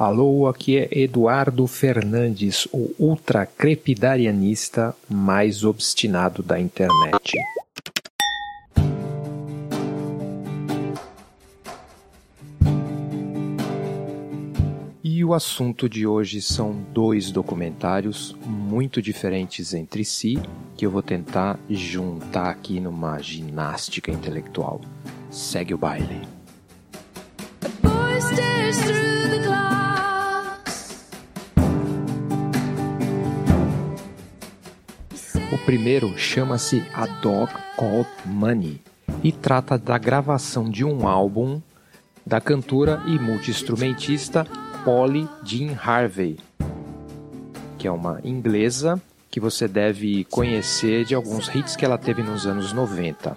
Alô, aqui é Eduardo Fernandes, o ultra crepidarianista mais obstinado da internet. E o assunto de hoje são dois documentários muito diferentes entre si que eu vou tentar juntar aqui numa ginástica intelectual. Segue o baile. O primeiro chama-se A Dog Called Money e trata da gravação de um álbum da cantora e multiinstrumentista Polly Jean Harvey, que é uma inglesa que você deve conhecer de alguns hits que ela teve nos anos 90.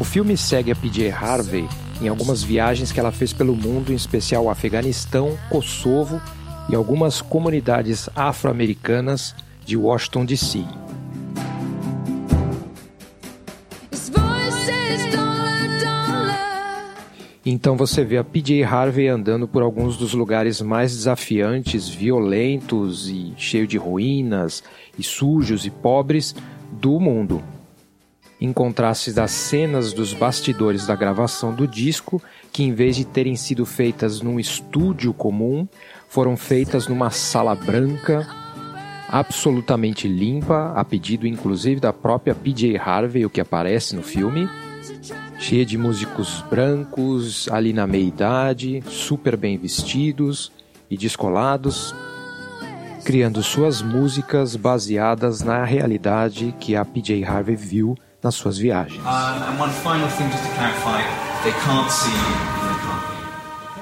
O filme segue a PJ Harvey em algumas viagens que ela fez pelo mundo, em especial Afeganistão, Kosovo e algumas comunidades afro-americanas de Washington DC. Então você vê a PJ Harvey andando por alguns dos lugares mais desafiantes, violentos e cheio de ruínas, e sujos e pobres do mundo. Em contraste das cenas dos bastidores da gravação do disco, que em vez de terem sido feitas num estúdio comum, foram feitas numa sala branca, absolutamente limpa, a pedido inclusive da própria PJ Harvey, o que aparece no filme. Cheia de músicos brancos, ali na meia-idade, super bem vestidos e descolados, criando suas músicas baseadas na realidade que a PJ Harvey viu nas suas viagens.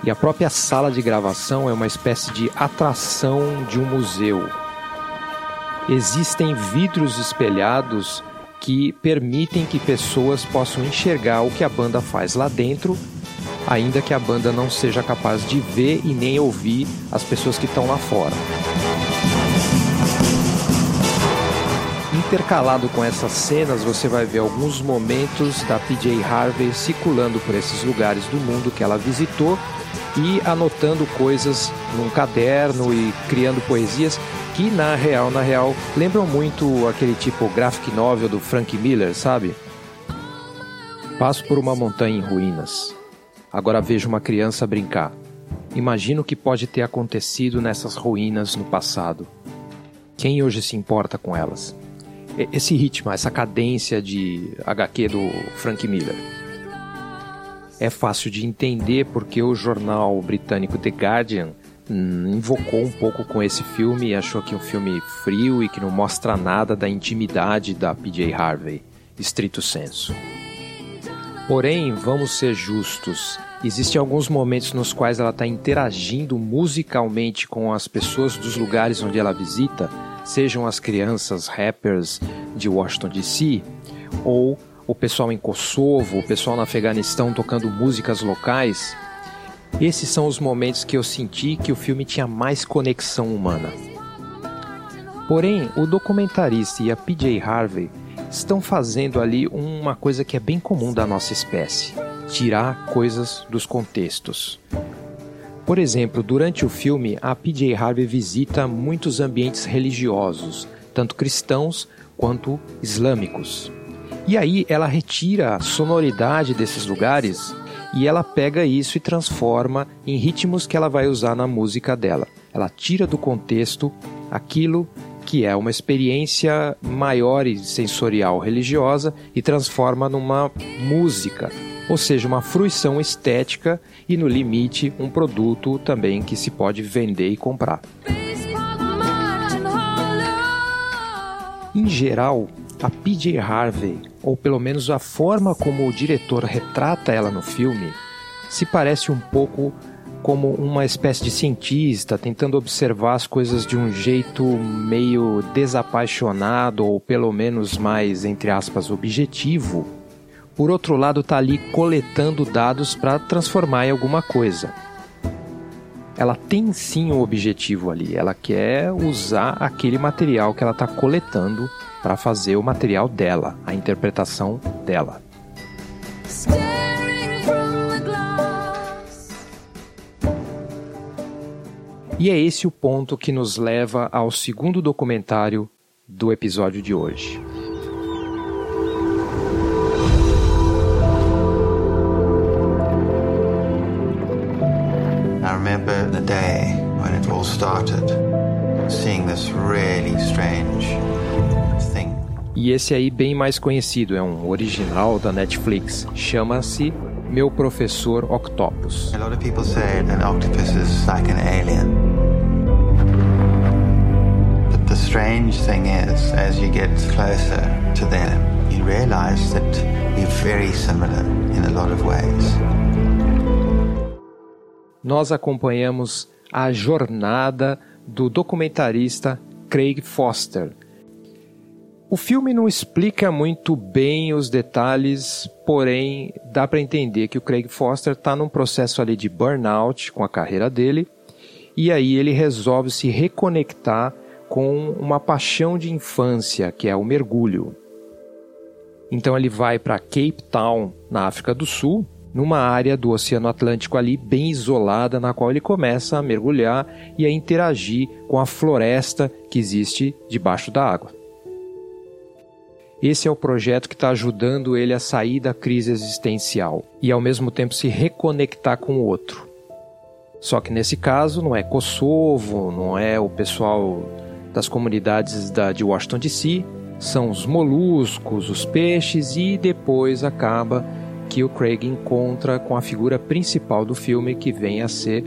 E a própria sala de gravação é uma espécie de atração de um museu. Existem vidros espelhados que permitem que pessoas possam enxergar o que a banda faz lá dentro, ainda que a banda não seja capaz de ver e nem ouvir as pessoas que estão lá fora. Intercalado com essas cenas, você vai ver alguns momentos da PJ Harvey circulando por esses lugares do mundo que ela visitou e anotando coisas num caderno e criando poesias que na real, na real, lembram muito aquele tipo graphic novel do Frank Miller, sabe? Passo por uma montanha em ruínas. Agora vejo uma criança brincar. Imagino o que pode ter acontecido nessas ruínas no passado. Quem hoje se importa com elas? Esse ritmo, essa cadência de HQ do Frank Miller. É fácil de entender porque o jornal britânico The Guardian Hum, invocou um pouco com esse filme e achou que é um filme frio e que não mostra nada da intimidade da PJ Harvey, estrito senso. Porém, vamos ser justos. Existem alguns momentos nos quais ela está interagindo musicalmente com as pessoas dos lugares onde ela visita, sejam as crianças rappers de Washington DC, ou o pessoal em Kosovo, o pessoal no Afeganistão tocando músicas locais esses são os momentos que eu senti que o filme tinha mais conexão humana. Porém, o documentarista e a PJ Harvey estão fazendo ali uma coisa que é bem comum da nossa espécie: tirar coisas dos contextos. Por exemplo, durante o filme, a PJ Harvey visita muitos ambientes religiosos, tanto cristãos quanto islâmicos. E aí ela retira a sonoridade desses lugares e ela pega isso e transforma em ritmos que ela vai usar na música dela. Ela tira do contexto aquilo que é uma experiência maior e sensorial religiosa e transforma numa música, ou seja, uma fruição estética e no limite um produto também que se pode vender e comprar. Em geral, a PJ Harvey ou pelo menos a forma como o diretor retrata ela no filme, se parece um pouco como uma espécie de cientista tentando observar as coisas de um jeito meio desapaixonado ou pelo menos mais entre aspas objetivo. Por outro lado, está ali coletando dados para transformar em alguma coisa. Ela tem sim um objetivo ali, ela quer usar aquele material que ela está coletando para fazer o material dela, a interpretação dela. E é esse o ponto que nos leva ao segundo documentário do episódio de hoje. E esse aí bem mais conhecido, é um original da Netflix, chama-se Meu Professor Octopus. A lot of people say an octopus is like an alien. But the strange thing is, as you get closer to them, you realize that we're very similar in a lot of ways. Nós acompanhamos a jornada do documentarista Craig Foster, o filme não explica muito bem os detalhes, porém dá para entender que o Craig Foster está num processo ali de burnout com a carreira dele, e aí ele resolve se reconectar com uma paixão de infância, que é o mergulho. Então ele vai para Cape Town, na África do Sul, numa área do Oceano Atlântico ali bem isolada, na qual ele começa a mergulhar e a interagir com a floresta que existe debaixo da água. Esse é o projeto que está ajudando ele a sair da crise existencial e ao mesmo tempo se reconectar com o outro. Só que nesse caso não é Kosovo, não é o pessoal das comunidades da, de Washington DC, são os moluscos, os peixes e depois acaba que o Craig encontra com a figura principal do filme que vem a ser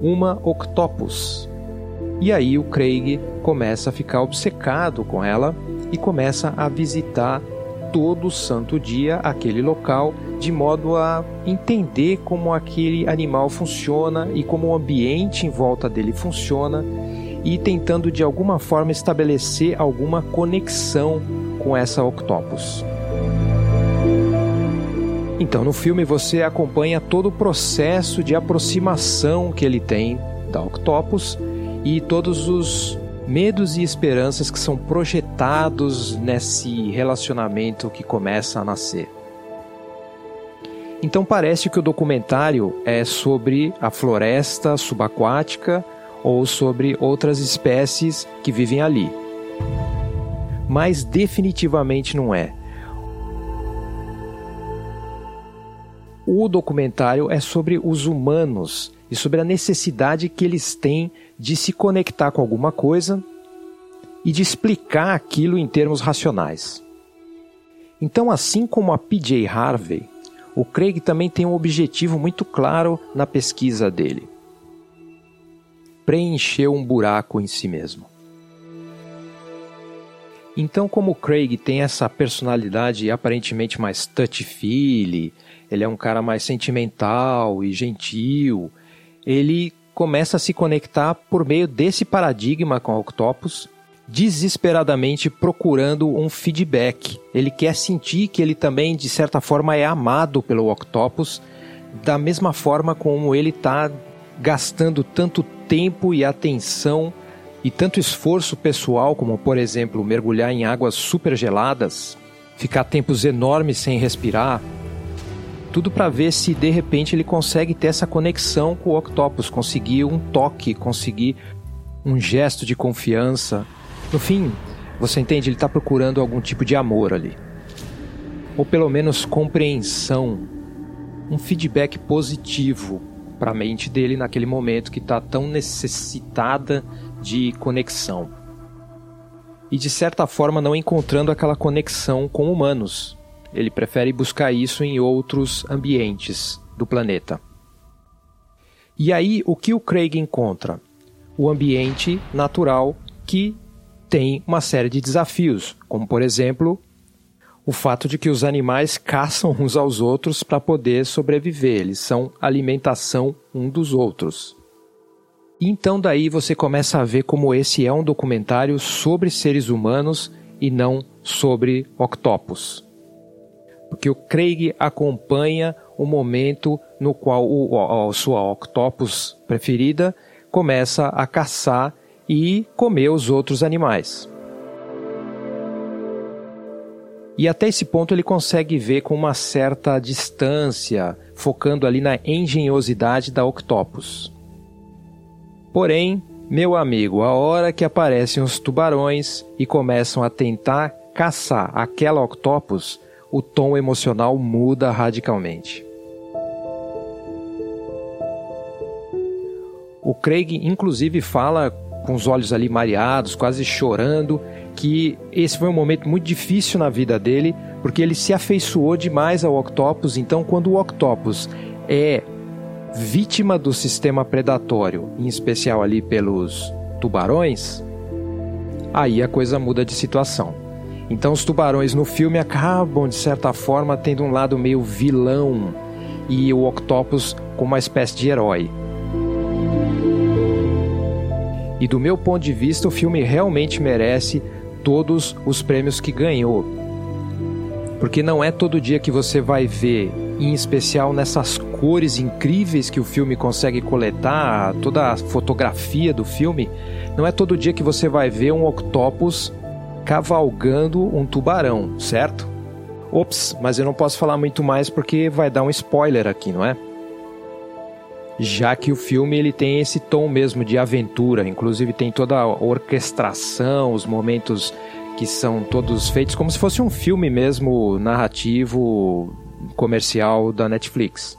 uma octopus. E aí o Craig começa a ficar obcecado com ela e começa a visitar todo santo dia aquele local de modo a entender como aquele animal funciona e como o ambiente em volta dele funciona e tentando de alguma forma estabelecer alguma conexão com essa octopus. Então, no filme você acompanha todo o processo de aproximação que ele tem da octopus e todos os medos e esperanças que são projetados nesse relacionamento que começa a nascer. Então parece que o documentário é sobre a floresta subaquática ou sobre outras espécies que vivem ali. Mas definitivamente não é. O documentário é sobre os humanos e sobre a necessidade que eles têm de se conectar com alguma coisa e de explicar aquilo em termos racionais. Então, assim como a PJ Harvey, o Craig também tem um objetivo muito claro na pesquisa dele: preencher um buraco em si mesmo. Então, como o Craig tem essa personalidade aparentemente mais touchy-feely, ele é um cara mais sentimental e gentil, ele começa a se conectar por meio desse paradigma com a Octopus, desesperadamente procurando um feedback. Ele quer sentir que ele também, de certa forma, é amado pelo Octopus, da mesma forma como ele está gastando tanto tempo e atenção e tanto esforço pessoal, como por exemplo mergulhar em águas super geladas, ficar tempos enormes sem respirar, tudo para ver se de repente ele consegue ter essa conexão com o Octopus, conseguir um toque, conseguir um gesto de confiança. No fim, você entende, ele está procurando algum tipo de amor ali. Ou pelo menos compreensão, um feedback positivo para a mente dele naquele momento que está tão necessitada de conexão. E de certa forma não encontrando aquela conexão com humanos, ele prefere buscar isso em outros ambientes do planeta. E aí, o que o Craig encontra? O ambiente natural que tem uma série de desafios, como por exemplo, o fato de que os animais caçam uns aos outros para poder sobreviver, eles são alimentação um dos outros. Então daí você começa a ver como esse é um documentário sobre seres humanos e não sobre octopus porque o Craig acompanha o momento no qual o, a sua octopus preferida começa a caçar e comer os outros animais. E até esse ponto ele consegue ver com uma certa distância, focando ali na engenhosidade da Octopus. Porém, meu amigo, a hora que aparecem os tubarões e começam a tentar caçar aquela Octopus, o tom emocional muda radicalmente. O Craig, inclusive, fala com os olhos ali mareados, quase chorando, que esse foi um momento muito difícil na vida dele, porque ele se afeiçoou demais ao Octopus. Então, quando o Octopus é vítima do sistema predatório, em especial ali pelos tubarões, aí a coisa muda de situação. Então, os tubarões no filme acabam, de certa forma, tendo um lado meio vilão e o Octopus como uma espécie de herói. E do meu ponto de vista, o filme realmente merece todos os prêmios que ganhou. Porque não é todo dia que você vai ver, em especial nessas cores incríveis que o filme consegue coletar, toda a fotografia do filme, não é todo dia que você vai ver um octopus cavalgando um tubarão, certo? Ops, mas eu não posso falar muito mais porque vai dar um spoiler aqui, não é? já que o filme ele tem esse tom mesmo de aventura, inclusive tem toda a orquestração, os momentos que são todos feitos como se fosse um filme mesmo narrativo comercial da Netflix.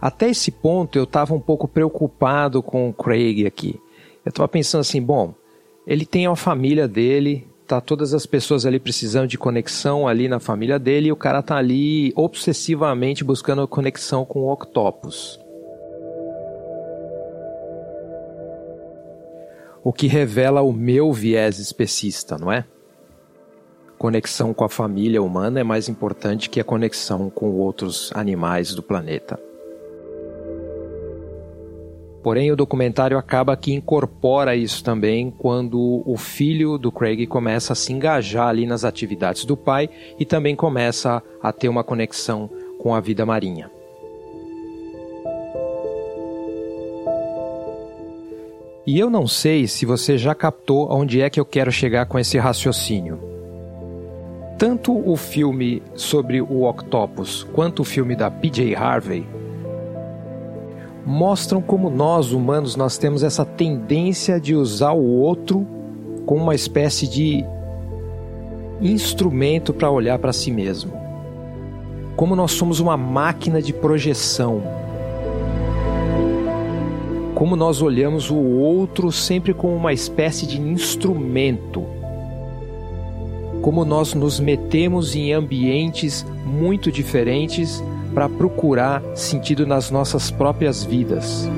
Até esse ponto eu estava um pouco preocupado com o Craig aqui. Eu estava pensando assim, bom, ele tem a família dele, tá todas as pessoas ali precisando de conexão ali na família dele e o cara tá ali obsessivamente buscando conexão com o Octopus. o que revela o meu viés especista, não é? Conexão com a família humana é mais importante que a conexão com outros animais do planeta. Porém, o documentário acaba que incorpora isso também quando o filho do Craig começa a se engajar ali nas atividades do pai e também começa a ter uma conexão com a vida marinha. E eu não sei se você já captou onde é que eu quero chegar com esse raciocínio. Tanto o filme sobre o Octopus quanto o filme da PJ Harvey mostram como nós humanos nós temos essa tendência de usar o outro como uma espécie de instrumento para olhar para si mesmo. Como nós somos uma máquina de projeção como nós olhamos o outro sempre como uma espécie de instrumento. Como nós nos metemos em ambientes muito diferentes para procurar sentido nas nossas próprias vidas.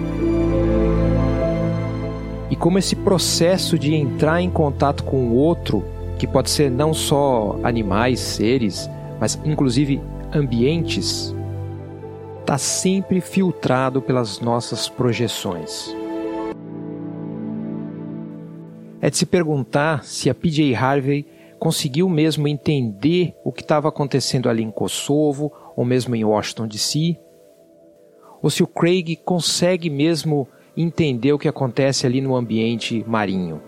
E como esse processo de entrar em contato com o outro, que pode ser não só animais, seres, mas inclusive ambientes, está sempre filtrado pelas nossas projeções. É de se perguntar se a PJ Harvey conseguiu mesmo entender o que estava acontecendo ali em Kosovo ou mesmo em Washington DC, ou se o Craig consegue mesmo entender o que acontece ali no ambiente marinho.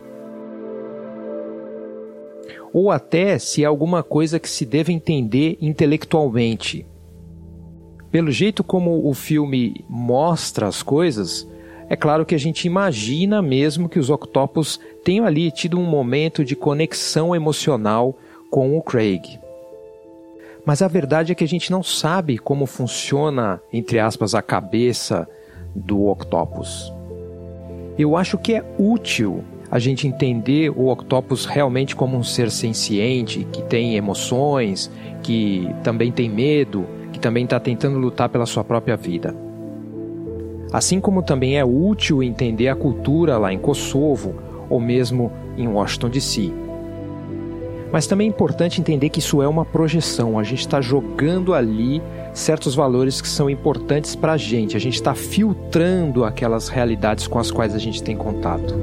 Ou até se é alguma coisa que se deve entender intelectualmente pelo jeito como o filme mostra as coisas, é claro que a gente imagina mesmo que os Octopus tenham ali tido um momento de conexão emocional com o Craig. Mas a verdade é que a gente não sabe como funciona, entre aspas, a cabeça do Octopus. Eu acho que é útil a gente entender o Octopus realmente como um ser senciente, que tem emoções, que também tem medo também está tentando lutar pela sua própria vida. Assim como também é útil entender a cultura lá em Kosovo ou mesmo em Washington DC. Mas também é importante entender que isso é uma projeção, a gente está jogando ali certos valores que são importantes para a gente, a gente está filtrando aquelas realidades com as quais a gente tem contato.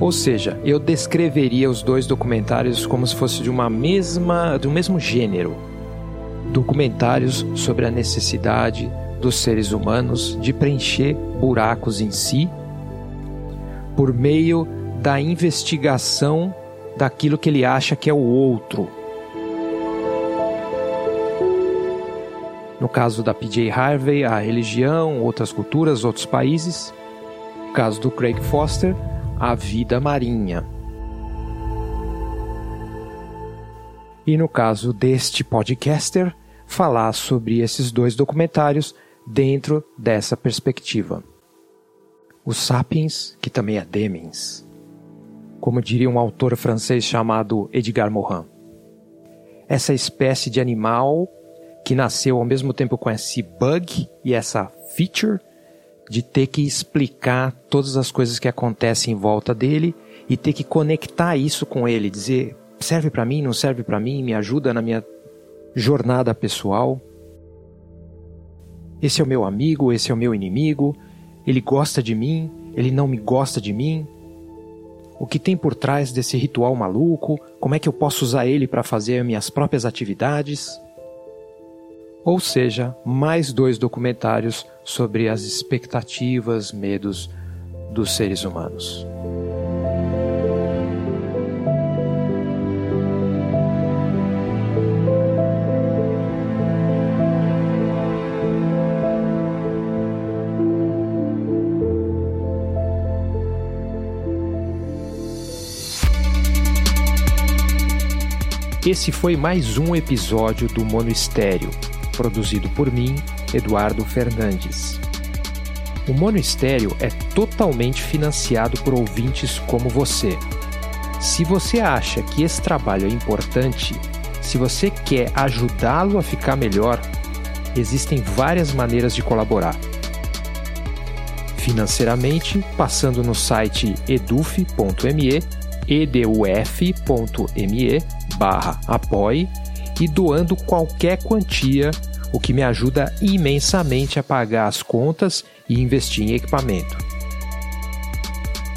Ou seja, eu descreveria os dois documentários como se fosse de uma mesma, do mesmo gênero. Documentários sobre a necessidade dos seres humanos de preencher buracos em si por meio da investigação daquilo que ele acha que é o outro. No caso da PJ Harvey, a religião, outras culturas, outros países. No caso do Craig Foster, a vida marinha. E no caso deste podcaster, falar sobre esses dois documentários dentro dessa perspectiva. Os Sapiens, que também é Demens, como diria um autor francês chamado Edgar Morin. Essa espécie de animal que nasceu ao mesmo tempo com esse bug e essa feature de ter que explicar todas as coisas que acontecem em volta dele e ter que conectar isso com ele, dizer serve para mim, não serve para mim, me ajuda na minha jornada pessoal. Esse é o meu amigo, esse é o meu inimigo, ele gosta de mim, ele não me gosta de mim. O que tem por trás desse ritual maluco? Como é que eu posso usar ele para fazer minhas próprias atividades? Ou seja, mais dois documentários sobre as expectativas, medos dos seres humanos. Esse foi mais um episódio do Mono Estéreo, produzido por mim, Eduardo Fernandes. O Mono Estéreo é totalmente financiado por ouvintes como você. Se você acha que esse trabalho é importante, se você quer ajudá-lo a ficar melhor, existem várias maneiras de colaborar. Financeiramente, passando no site eduf.me, eduf.me barra apoie e doando qualquer quantia, o que me ajuda imensamente a pagar as contas e investir em equipamento.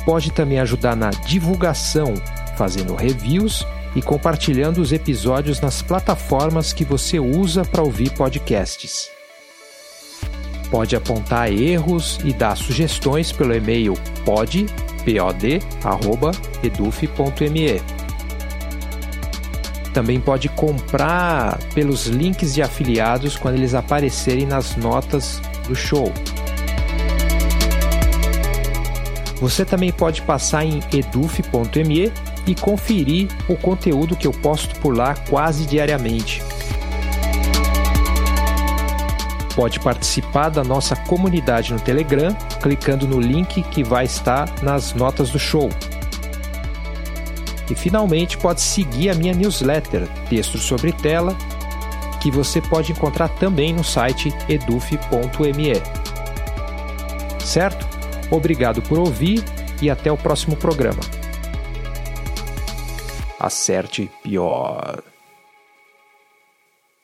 Pode também ajudar na divulgação, fazendo reviews e compartilhando os episódios nas plataformas que você usa para ouvir podcasts. Pode apontar erros e dar sugestões pelo e-mail pod.eduf.me. Também pode comprar pelos links de afiliados quando eles aparecerem nas notas do show. Você também pode passar em eduf.me e conferir o conteúdo que eu posto por lá quase diariamente. Pode participar da nossa comunidade no Telegram clicando no link que vai estar nas notas do show. E finalmente pode seguir a minha newsletter, Texto sobre Tela, que você pode encontrar também no site eduf.me. Certo? Obrigado por ouvir e até o próximo programa. Acerte pior.